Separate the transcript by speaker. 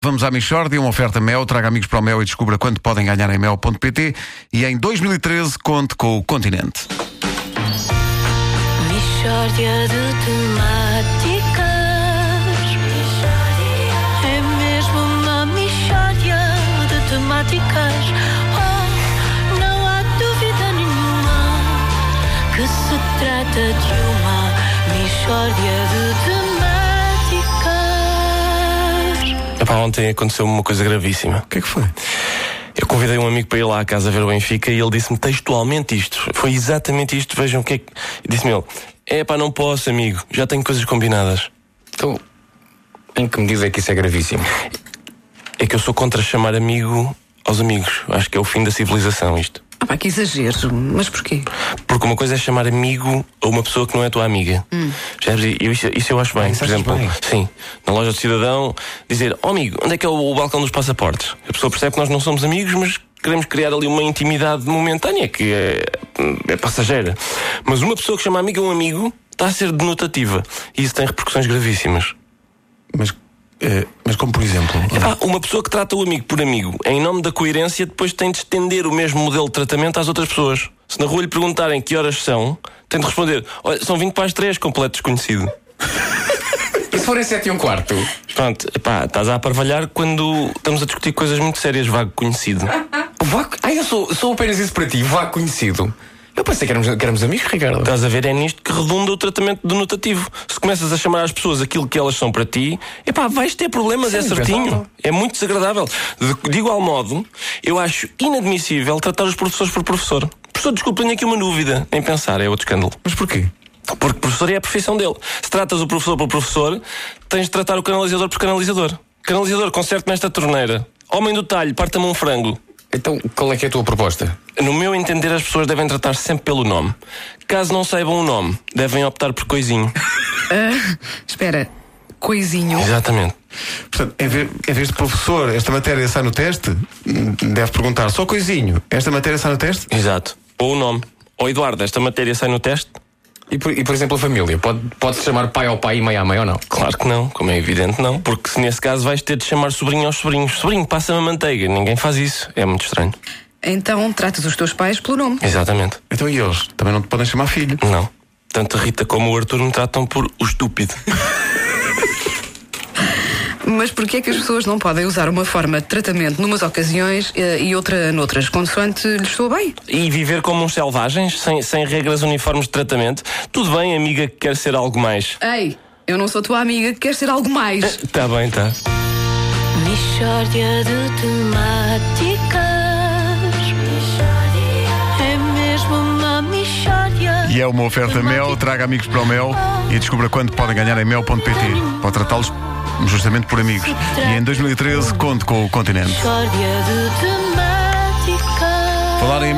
Speaker 1: Vamos à Michordia, uma oferta Mel, traga amigos para o Mel e descubra quanto podem ganhar em mel.pt e em 2013 conte com o Continente.
Speaker 2: Mishória de temáticas. É mesmo uma mishória de temáticas. Oh, não há dúvida nenhuma que se trata de uma mishória de temáticas.
Speaker 3: Ontem aconteceu-me uma coisa gravíssima.
Speaker 1: O que é que foi?
Speaker 3: Eu convidei um amigo para ir lá à casa ver o Benfica e ele disse-me textualmente isto. Foi exatamente isto. Vejam o que é que. Disse-me ele: É pá, não posso, amigo. Já tenho coisas combinadas.
Speaker 4: Então, em que medida é que isso é gravíssimo?
Speaker 3: É que eu sou contra chamar amigo aos amigos. Acho que é o fim da civilização isto.
Speaker 5: Pá, que exagero. Mas porquê?
Speaker 3: Porque uma coisa é chamar amigo a uma pessoa que não é tua amiga. Já eu, isso, isso eu acho bem.
Speaker 4: isso
Speaker 3: Por exemplo,
Speaker 4: bem?
Speaker 3: sim, na loja do cidadão, dizer, oh amigo, onde é que é o, o balcão dos passaportes? A pessoa percebe que nós não somos amigos, mas queremos criar ali uma intimidade momentânea que é, é passageira. Mas uma pessoa que chama amigo a um amigo está a ser denotativa. E isso tem repercussões gravíssimas.
Speaker 1: Mas, eh, mas como por exemplo?
Speaker 3: Epá, uma pessoa que trata o amigo por amigo, em nome da coerência, depois tem de estender o mesmo modelo de tratamento às outras pessoas. Se na rua lhe perguntarem que horas são, tem de responder: Olha, são 20 para as 3, completo desconhecido.
Speaker 4: E se forem sete e um quarto?
Speaker 3: Pronto, epá, estás a aparvalhar quando estamos a discutir coisas muito sérias, vago conhecido.
Speaker 4: Ah, eu sou, sou apenas isso para ti, vá conhecido. Pensei que éramos, que éramos amigos, Ricardo.
Speaker 3: Estás a ver, é nisto que redunda o tratamento denotativo. Se começas a chamar às pessoas aquilo que elas são para ti, epá, vais ter problemas, é
Speaker 4: Sim,
Speaker 3: certinho.
Speaker 4: impensável.
Speaker 3: É muito desagradável. De, de igual modo, eu acho inadmissível tratar os professores por professor. Professor, desculpa, tenho aqui uma dúvida. Nem pensar, é outro escândalo.
Speaker 1: Mas porquê?
Speaker 3: Porque professor é a profissão dele. Se tratas o professor por professor, tens de tratar o canalizador por canalizador. Canalizador, conserte-me esta torneira. Homem do talho, parta-me um frango.
Speaker 4: Então, qual é que é a tua proposta?
Speaker 3: No meu entender, as pessoas devem tratar sempre pelo nome. Caso não saibam o nome, devem optar por coisinho.
Speaker 5: Espera, coisinho.
Speaker 3: Exatamente.
Speaker 1: Portanto, em vez, em vez de professor, esta matéria sai no teste, deve perguntar só coisinho. Esta matéria sai no teste?
Speaker 3: Exato. Ou o nome. Ou Eduardo, esta matéria sai no teste?
Speaker 4: E por, e, por exemplo, a família? Pode- Pode-se chamar pai ao pai e mãe à mãe ou não?
Speaker 3: Claro que não, como é evidente, não. Porque se nesse caso vais ter de chamar sobrinho aos sobrinhos. Sobrinho, passa-me a manteiga. Ninguém faz isso. É muito estranho.
Speaker 5: Então tratas os teus pais pelo nome.
Speaker 3: Exatamente.
Speaker 1: Então e eles? Também não te podem chamar filho.
Speaker 3: Não. Tanto a Rita como o Arthur me tratam por o estúpido.
Speaker 5: Mas porquê é que as pessoas não podem usar uma forma de tratamento numas ocasiões eh, e outra noutras, consoante lhes estou bem?
Speaker 3: E viver como uns selvagens, sem, sem regras uniformes de tratamento. Tudo bem, amiga, que quer ser algo mais.
Speaker 5: Ei, eu não sou tua amiga que quer ser algo mais.
Speaker 3: Tá bem, tá.
Speaker 2: Mishória de temáticas. É mesmo uma mishória.
Speaker 1: E é uma oferta Mel, traga amigos para o Mel e descubra quanto podem ganhar em mel.pt. Pode tratá-los justamente por amigos. E em 2013 conte com o Continente. Falar em